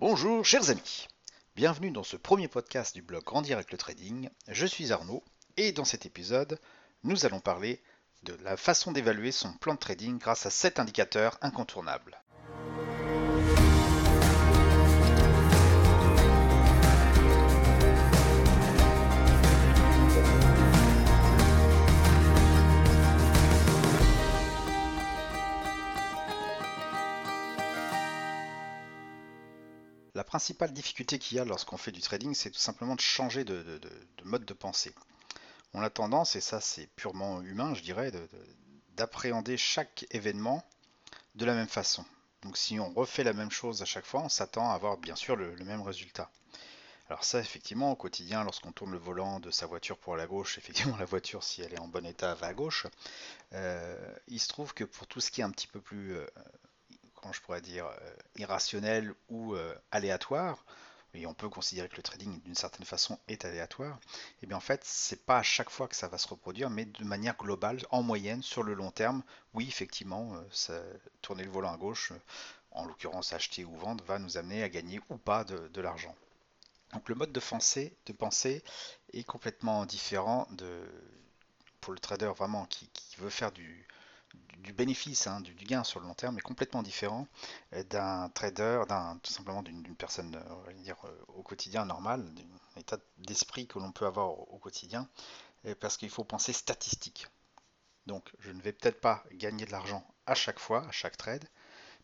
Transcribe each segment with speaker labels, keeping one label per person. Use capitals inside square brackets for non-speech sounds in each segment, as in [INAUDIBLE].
Speaker 1: Bonjour chers amis, bienvenue dans ce premier podcast du blog Grandir avec le trading. Je suis Arnaud et dans cet épisode, nous allons parler de la façon d'évaluer son plan de trading grâce à 7 indicateurs incontournables. Principale difficulté qu'il y a lorsqu'on fait du trading, c'est tout simplement de changer de, mode de pensée. On a tendance, et ça c'est purement humain, je dirais, d'appréhender chaque événement de la même façon. Donc si on refait la même chose à chaque fois, on s'attend à avoir bien sûr le, même résultat. Alors ça, effectivement, au quotidien, lorsqu'on tourne le volant de sa voiture pour la gauche, [LAUGHS] effectivement, la voiture, si elle est en bon état, va à gauche. Euh, il se trouve que pour tout ce qui est un petit peu plus euh, comment je pourrais dire, euh, irrationnel ou euh, aléatoire, et on peut considérer que le trading d'une certaine façon est aléatoire, et eh bien en fait c'est pas à chaque fois que ça va se reproduire, mais de manière globale, en moyenne, sur le long terme, oui effectivement, euh, tourner le volant à gauche, en l'occurrence acheter ou vendre, va nous amener à gagner ou pas de, l'argent. Donc le mode de pensée, de est complètement différent de, pour le trader vraiment qui veut faire du, du bénéfice, hein, du, gain sur le long terme est complètement différent euh, d'un trader, d'un tout simplement d'une personne, euh, euh, au quotidien normal, d'un état d'esprit que l'on peut avoir au, quotidien, parce qu'il faut penser statistique. Donc, je ne vais peut-être pas gagner de l'argent à chaque fois, à chaque trade,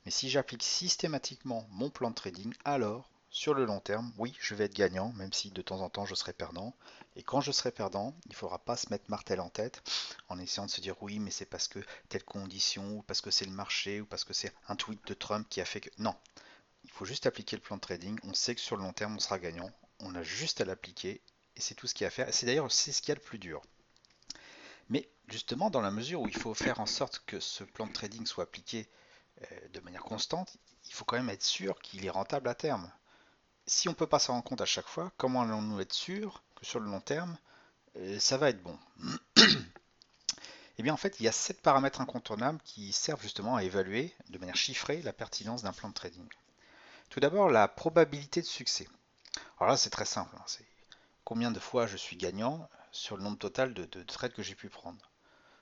Speaker 1: mais si j'applique systématiquement mon plan de trading, alors sur le long terme, oui, je vais être gagnant, même si de temps en temps je serai perdant. Et quand je serai perdant, il ne faudra pas se mettre martel en tête en essayant de se dire oui, mais c'est parce que telle condition, ou parce que c'est le marché, ou parce que c'est un tweet de Trump qui a fait que. Non. Il faut juste appliquer le plan de trading. On sait que sur le long terme, on sera gagnant. On a juste à l'appliquer. Et c'est tout ce qu'il y a à faire. C'est d'ailleurs ce qu'il y a le plus dur. Mais justement, dans la mesure où il faut faire en sorte que ce plan de trading soit appliqué euh, de manière constante, il faut quand même être sûr qu'il est rentable à terme si on ne peut pas s'en rendre compte à chaque fois, comment allons-nous être sûrs que sur le long terme, euh, ça va être bon? [CLEARS THROAT] Eh bien en fait, il y a sept paramètres incontournables qui servent justement à évaluer de manière chiffrée la pertinence d'un plan de trading. Tout d'abord, la probabilité de succès. Alors là, c'est très simple. Hein, c'est combien de fois je suis gagnant sur le nombre total de, de trades que j'ai pu prendre.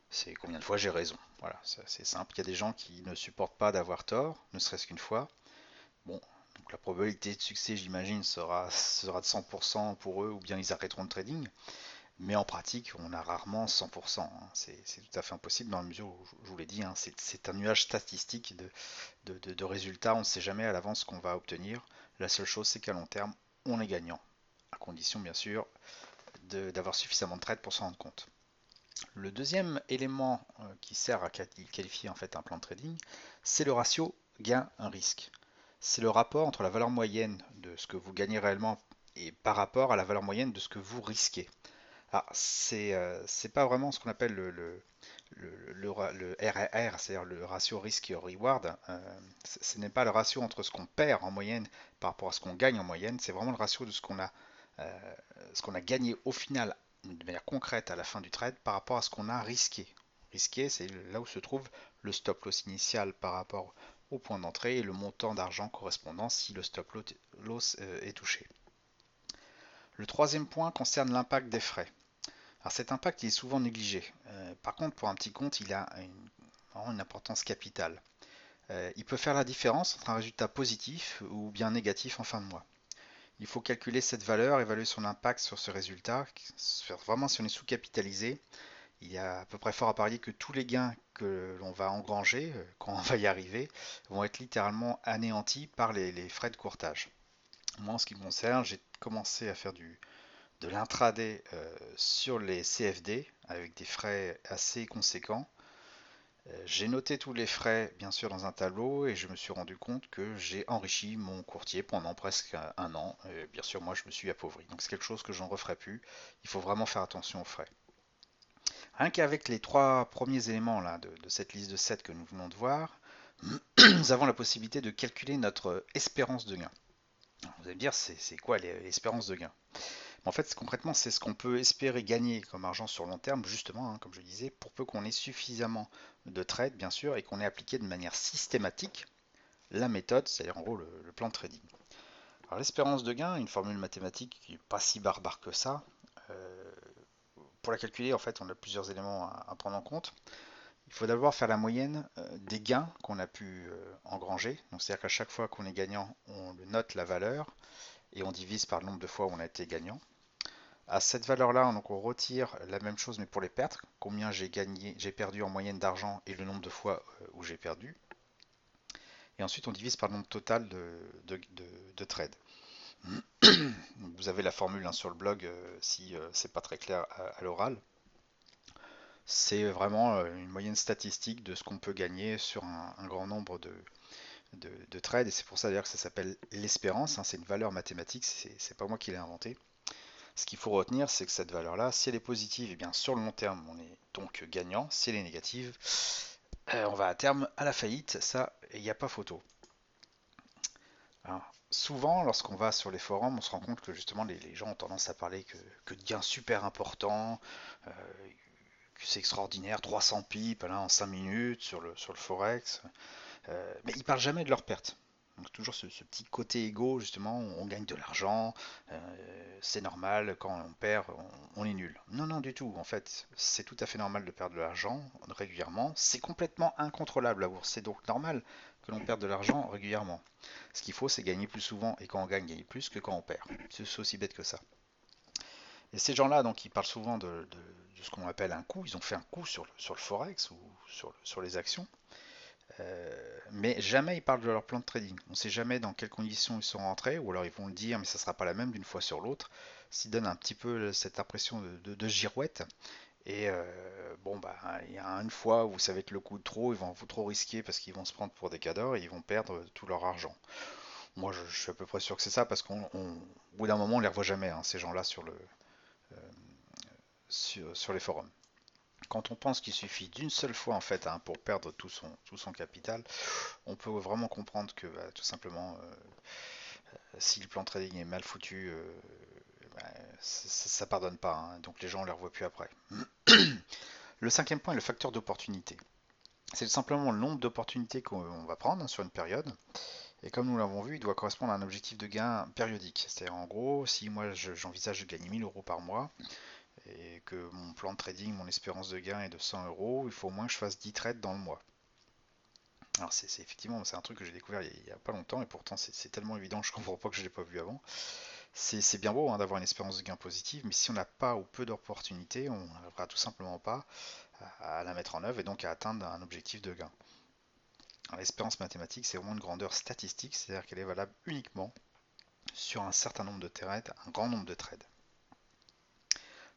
Speaker 1: C'est combien de fois j'ai raison. Voilà, c'est simple. Il y a des gens qui ne supportent pas d'avoir tort, ne serait-ce qu'une fois. Bon, la probabilité de succès, j'imagine, sera, sera de 100% pour eux, ou bien ils arrêteront le trading. Mais en pratique, on a rarement 100%. Hein. C'est tout à fait impossible dans la mesure où, je vous l'ai dit, hein, c'est un nuage statistique de, résultats. On ne sait jamais à l'avance ce qu'on va obtenir. La seule chose, c'est qu'à long terme, on est gagnant. À condition, bien sûr, d'avoir suffisamment de trades pour s'en rendre compte. Le deuxième élément euh, qui sert à qualifier en fait un plan de trading, c'est le ratio gain-risque c'est le rapport entre la valeur moyenne de ce que vous gagnez réellement et par rapport à la valeur moyenne de ce que vous risquez. Alors, c'est euh, pas vraiment ce qu'on appelle le, le, c'est-à-dire le ratio risque-reward. Euh, ce n'est pas le ratio entre ce qu'on perd en moyenne par rapport à ce qu'on gagne en moyenne, c'est vraiment le ratio de ce qu'on a, euh, qu'on a gagné au final de manière concrète à la fin du trade par rapport à ce qu'on a risqué. Risqué, c'est là où se trouve le stop loss initial par rapport point d'entrée et le montant d'argent correspondant si le stop loss euh, est touché. Le troisième point concerne l'impact des frais. Alors cet impact est souvent négligé. Euh, par contre, pour un petit compte, il a une, importance capitale. Euh, il peut faire la différence entre un résultat positif ou bien négatif en fin de mois. Il faut calculer cette valeur, évaluer son impact sur ce résultat, vraiment si on est sous-capitalisé, il y a à peu près fort à parier que tous les gains que l'on va engranger euh, [LAUGHS] quand on va y arriver vont être littéralement anéantis par les, frais de courtage. Moi, en ce qui me concerne, j'ai commencé à faire du, de l'intraday euh, sur les CFD avec des frais assez conséquents. Euh, j'ai noté tous les frais, bien sûr, dans un tableau et je me suis rendu compte que j'ai enrichi mon courtier pendant presque un an. bien sûr, moi, je me suis appauvri. Donc, c'est quelque chose que j'en referai plus. Il faut vraiment faire attention aux frais. Rien qu'avec les trois premiers éléments là, de, cette liste de 7 que nous venons de voir, [CLEARS THROAT] nous avons la possibilité de calculer notre espérance de gain. vous allez me dire, c'est quoi l'espérance de gain? En fait, concrètement, c'est ce qu'on peut espérer gagner comme argent sur long terme, justement, hein, comme je disais, pour peu qu'on ait suffisamment de trades, bien sûr, et qu'on ait appliqué de manière systématique la méthode, c'est-à-dire en gros le, plan de trading. l'espérance de gain, une formule mathématique qui n'est pas si barbare que ça. Euh, pour la calculer, en fait, on a plusieurs éléments à, prendre en compte. Il faut d'abord faire la moyenne euh, des gains qu'on a pu engranger. c'est-à-dire qu'à chaque fois qu'on est gagnant, on note la valeur et on divise par le nombre de fois où on a été gagnant. À cette valeur-là, on retire la même chose mais pour les pertes, combien j'ai j'ai perdu en moyenne d'argent et le nombre de fois où j'ai perdu. Et ensuite, on divise par le nombre total de, trades. [CLEARS THROAT] Vous avez la formule hein, sur le blog euh, si euh, c'est pas très clair à, l'oral. C'est vraiment euh, une moyenne statistique de ce qu'on peut gagner sur un, grand nombre de, de, trades. Et c'est pour ça d'ailleurs que ça s'appelle l'espérance. Hein. c'est une valeur mathématique, c'est pas moi qui l'ai inventé. Ce qu'il faut retenir, c'est que cette valeur-là, si elle est positive, et eh bien sur le long terme, on est donc gagnant. Si elle est négative, on va à terme à la faillite, ça, il n'y a pas photo. Souvent, lorsqu'on va sur les forums, on se rend compte que justement les, gens ont tendance à parler que, de gains super importants, euh, que c'est extraordinaire, 300 pipes en 5 minutes sur le, sur le Forex, euh, mais ils parlent jamais de leurs pertes. Donc toujours ce, petit côté égo, justement, on gagne de l'argent, euh, c'est normal, quand on perd, on, est nul. Non, non, du tout. En fait, c'est tout à fait normal de perdre de l'argent régulièrement. C'est complètement incontrôlable la. C'est donc normal que l'on perde de l'argent régulièrement. Ce qu'il faut, c'est gagner plus souvent, et quand on gagne, gagner plus que quand on perd. C'est aussi bête que ça. Et ces gens-là, donc, ils parlent souvent de, ce qu'on appelle un coup. Ils ont fait un coup sur le, forex ou sur les actions. Euh, mais jamais ils parlent de leur plan de trading. On ne sait jamais dans quelles conditions ils sont rentrés, ou alors ils vont le dire, mais ça ne sera pas la même d'une fois sur l'autre. S'ils donnent un petit peu cette impression de, girouette. Et euh, bon, bah, il y a une fois où ça va être le coup de trop, ils vont vous trop risquer parce qu'ils vont se prendre pour des cadors et ils vont perdre tout leur argent. Moi, je, suis à peu près sûr que c'est ça parce qu'au bout d'un moment, on les revoit jamais, hein, ces gens-là, sur, le, euh, sur les forums quand on pense qu'il suffit d'une seule fois en fait hein, pour perdre tout son, tout son capital, on peut vraiment comprendre que bah, tout simplement, euh, euh, si le plan trading est mal foutu, euh, bah, ça, ne pardonne pas. Hein. donc les gens ne les revoient plus après. [CLEARS THROAT] le cinquième point est le facteur d'opportunité. C'est simplement le nombre d'opportunités qu'on va prendre sur une période. Et comme nous l'avons vu, il doit correspondre à un objectif de gain périodique. C'est-à-dire en gros, si moi j'envisage de gagner 1000 euros par mois, et que mon plan de trading, mon espérance de gain est de 100 euros, il faut au moins que je fasse 10 trades dans le mois. Alors c'est effectivement c'est un truc que j'ai découvert il n'y a, pas longtemps et pourtant c'est tellement évident je comprends pas que je l'ai pas vu avant. C'est bien beau hein, d'avoir une espérance de gain positive, mais si on n'a pas ou peu d'opportunités, on n'arrivera tout simplement pas à, la mettre en œuvre et donc à atteindre un objectif de gain. L'espérance mathématique, c'est vraiment une grandeur statistique, c'est-à-dire qu'elle est valable uniquement sur un certain nombre de trades, un grand nombre de trades.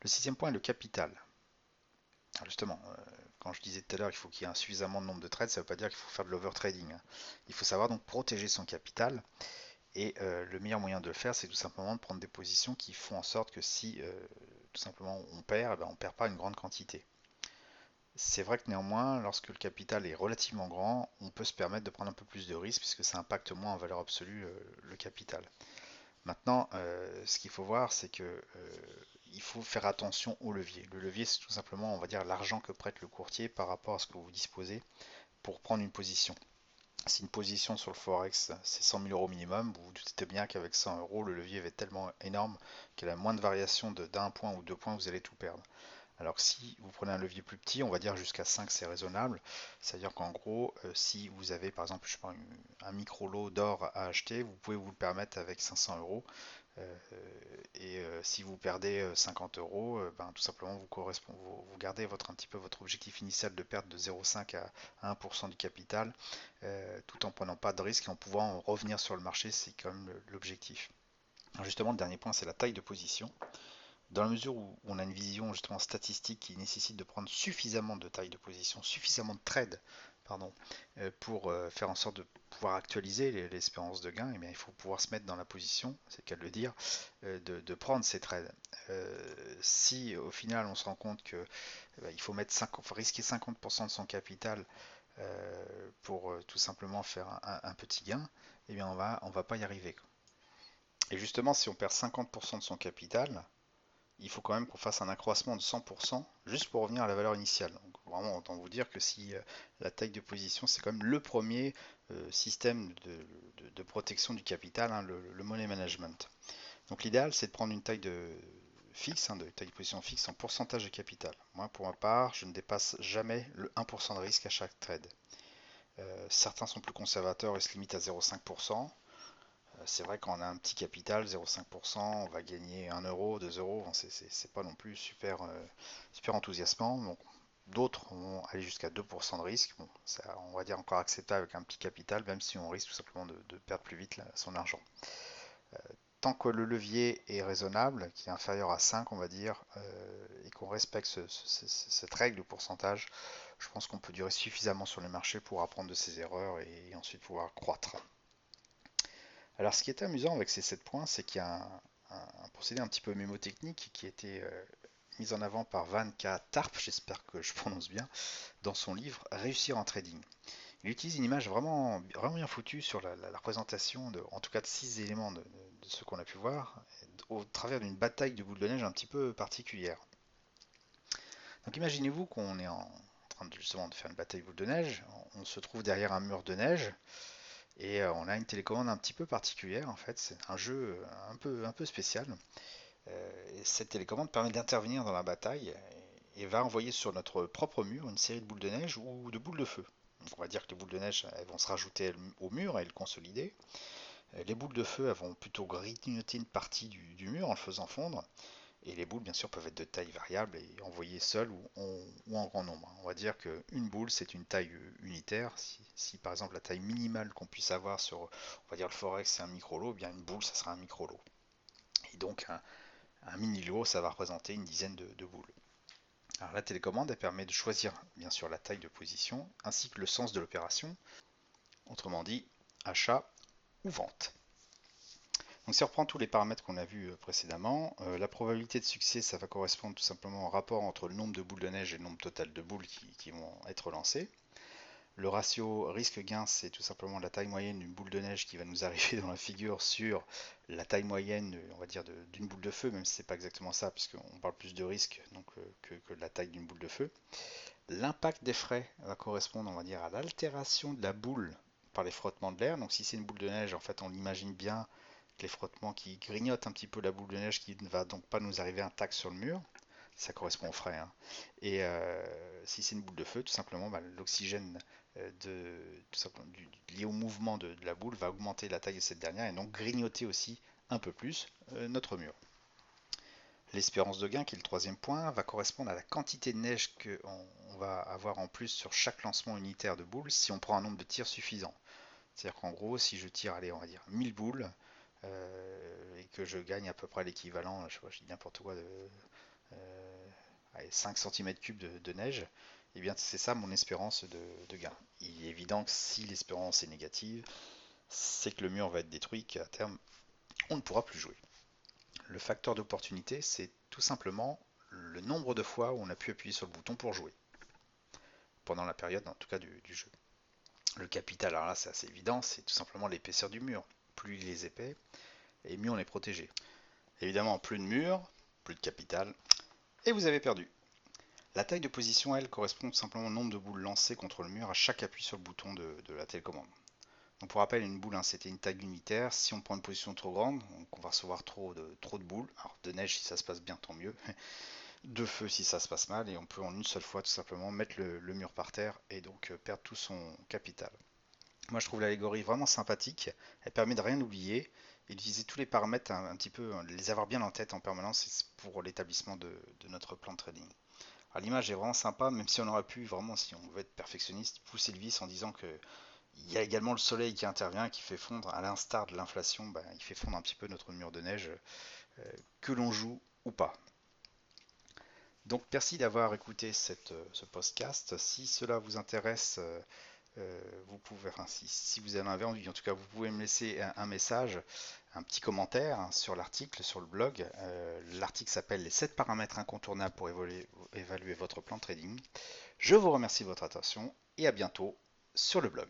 Speaker 1: Le sixième point est le capital. justement, euh, quand je disais tout à l'heure qu'il faut qu'il y ait un suffisamment de nombre de trades, ça ne veut pas dire qu'il faut faire de l'overtrading. Hein. Il faut savoir donc protéger son capital. Et euh, le meilleur moyen de le faire, c'est tout simplement de prendre des positions qui font en sorte que si euh, tout simplement on perd, eh ben, on ne perd pas une grande quantité. C'est vrai que néanmoins, lorsque le capital est relativement grand, on peut se permettre de prendre un peu plus de risques puisque ça impacte moins en valeur absolue le capital. Maintenant, ce qu'il faut voir, c'est que il faut faire attention au levier. Le levier, c'est tout simplement, on va dire, l'argent que prête le courtier par rapport à ce que vous disposez pour prendre une position. Si une position sur le Forex, c'est 100 000 euros minimum, vous vous doutez bien qu'avec 100 euros, le levier va être tellement énorme qu'à la moindre variation d'un point ou deux points, vous allez tout perdre. Alors si vous prenez un levier plus petit, on va dire jusqu'à 5 c'est raisonnable, c'est-à-dire qu'en gros, euh, si vous avez par exemple je sais un micro lot d'or à acheter, vous pouvez vous le permettre avec 500 euros, et euh, si vous perdez 50 euh, euros, ben, tout simplement vous, vous, gardez votre, un petit peu votre objectif initial de perte de 0,5 à 1% du capital, tout en prenant pas de risque et en pouvant revenir sur le marché, c'est quand même l'objectif. Justement, le dernier point, c'est la taille de position. Dans la mesure où on a une vision justement statistique qui nécessite de prendre suffisamment de taille de position, suffisamment de trades pardon, euh, pour euh, faire en sorte de pouvoir actualiser l'espérance de gain, eh bien, il faut pouvoir se mettre dans la position, c'est le cas de le dire, euh, de, prendre ces trades. si au final on se rend compte que eh ben, il faut mettre risquer 50% de son capital pour tout simplement faire un, petit gain, eh bien on va on va pas y arriver. Et justement, si on perd 50% de son capital, il faut quand même qu'on fasse un accroissement de 100% juste pour revenir à la valeur initiale. Vraiment autant vous dire que si la taille de position, c'est quand même le premier système de, protection du capital, hein, le, money management. Donc l'idéal, c'est de prendre une taille de fixe, hein, de taille de position fixe en pourcentage de capital. Moi, pour ma part, je ne dépasse jamais le 1% de risque à chaque trade. certains sont plus conservateurs et se limitent à 0,5% c'est vrai qu'on a un petit capital, 0,5%, on va gagner 1 euro, 2 euros, c'est pas non plus super, euh, super enthousiasmant. D'autres vont aller jusqu'à 2% de risque. Bon, ça, on va dire encore acceptable avec un petit capital, même si on risque tout simplement de, perdre plus vite son argent. Euh, tant que le levier est raisonnable, qui est inférieur à 5, on va dire, euh, et qu'on respecte cette règle de pourcentage, je pense qu'on peut durer suffisamment sur les marchés pour apprendre de ses erreurs et ensuite pouvoir croître. Alors ce qui est amusant avec ces 7 points, c'est qu'il y a un, procédé un petit peu mémotechnique qui été euh, mis en avant par Van K. Tarp, j'espère que je prononce bien, dans son livre Réussir en trading. Il utilise une image vraiment, vraiment bien foutue sur la, représentation, de, en tout cas de 6 éléments de, ce qu'on a pu voir, au travers d'une bataille de boules de neige un petit peu particulière. Donc imaginez-vous qu'on est en train de, justement de faire une bataille de boules de neige, on se trouve derrière un mur de neige, et euh, on a une télécommande un petit peu particulière en fait, c'est un jeu euh, un peu, un peu spécial. Euh, cette télécommande permet d'intervenir dans la bataille et va envoyer sur notre propre mur une série de boules de neige ou de boules de feu. On va dire que les boules de neige vont se rajouter au mur et le consolider. Les boules de feu elles vont plutôt grignoter une partie du mur en le faisant fondre. Et les boules, bien sûr, peuvent être de taille variable et envoyées seules ou, en grand nombre. On va dire qu'une boule, c'est une taille unitaire. Si, par exemple la taille minimale qu'on puisse avoir sur, on va dire le forex, c'est un micro lot, eh bien une boule, ça sera un micro lot. Et donc mini lot, ça va représenter une dizaine de, boules. La télécommande, permet de choisir bien sûr la taille de position ainsi que le sens de l'opération. Autrement dit, achat ou vente. Si on reprend tous les paramètres qu'on a vus euh, précédemment, euh, la probabilité de succès, ça va correspondre tout simplement au rapport entre le nombre de boules de neige et le nombre total de boules qui, vont être lancées. Le ratio risque-gain, c'est tout simplement la taille moyenne d'une boule de neige qui va nous arriver dans la figure sur la taille moyenne, on va dire, d'une boule de feu, même si c'est pas exactement ça, puisqu'on parle plus de risque euh, que, que, la taille d'une boule de feu. L'impact des frais va correspondre, on à l'altération de la boule par les frottements de l'air. Donc si c'est une boule de neige, en fait, on l'imagine bien les frottements qui grignotent un petit peu la boule de neige qui ne va donc pas nous arriver intact sur le mur. Ça correspond au frais. Hein. Et euh, si c'est une boule de feu, tout simplement, bah, l'oxygène euh, lié au mouvement de, la boule va augmenter la taille de cette dernière et donc grignoter aussi un peu plus euh, notre mur. L'espérance de gain, qui est le troisième point, va correspondre à la quantité de neige qu'on va avoir en plus sur chaque lancement unitaire de boule si on prend un nombre de tirs suffisant. C'est-à-dire qu'en gros, si je tire, allez, on va dire 1000 boules, euh, et que je gagne à peu près l'équivalent, je, je dis n'importe quoi, de 5 cm3 de, neige, eh bien c'est ça mon espérance de, gain. Il est évident que si l'espérance est négative, c'est que le mur va être détruit, qu'à terme, on ne pourra plus jouer. Le facteur d'opportunité, c'est tout simplement le nombre de fois où on a pu appuyer sur le bouton pour jouer. Pendant la période, en tout cas, du, jeu. Le capital, alors là, c'est assez évident, c'est tout simplement l'épaisseur du mur plus il est épais, et mieux on est protégé. Évidemment, plus de murs, plus de capital, et vous avez perdu. La taille de position, elle, correspond tout simplement au nombre de boules lancées contre le mur à chaque appui sur le bouton de, la télécommande. Donc pour rappel, une boule, hein, c'était une taille unitaire. Si on prend une position trop grande, on va recevoir trop de, boules. Alors de neige, si ça se passe bien, tant mieux. [LAUGHS] De feu, si ça se passe mal. Et on peut en une seule fois, tout simplement, mettre le, le mur par terre et donc euh, perdre tout son capital. Moi, je trouve l'allégorie vraiment sympathique. Elle permet de rien oublier et d'utiliser tous les paramètres un, petit peu, les avoir bien en tête en permanence pour l'établissement de, notre plan de trading. L'image est vraiment sympa, même si on aurait pu vraiment, si on veut être perfectionniste, pousser le vis en disant que il y a également le soleil qui intervient, qui fait fondre, à l'instar de l'inflation, ben, il fait fondre un petit peu notre mur de neige, euh, que l'on joue ou pas. Donc merci d'avoir écouté cette, ce podcast. Si cela vous intéresse, euh, euh, vous pouvez, enfin, si, vous en avez envie, en tout cas, vous pouvez me laisser un, message, un petit commentaire hein, sur l'article, sur le blog. Euh, l'article s'appelle Les 7 paramètres incontournables pour évaluer, votre plan trading. Je vous remercie de votre attention et à bientôt sur le blog.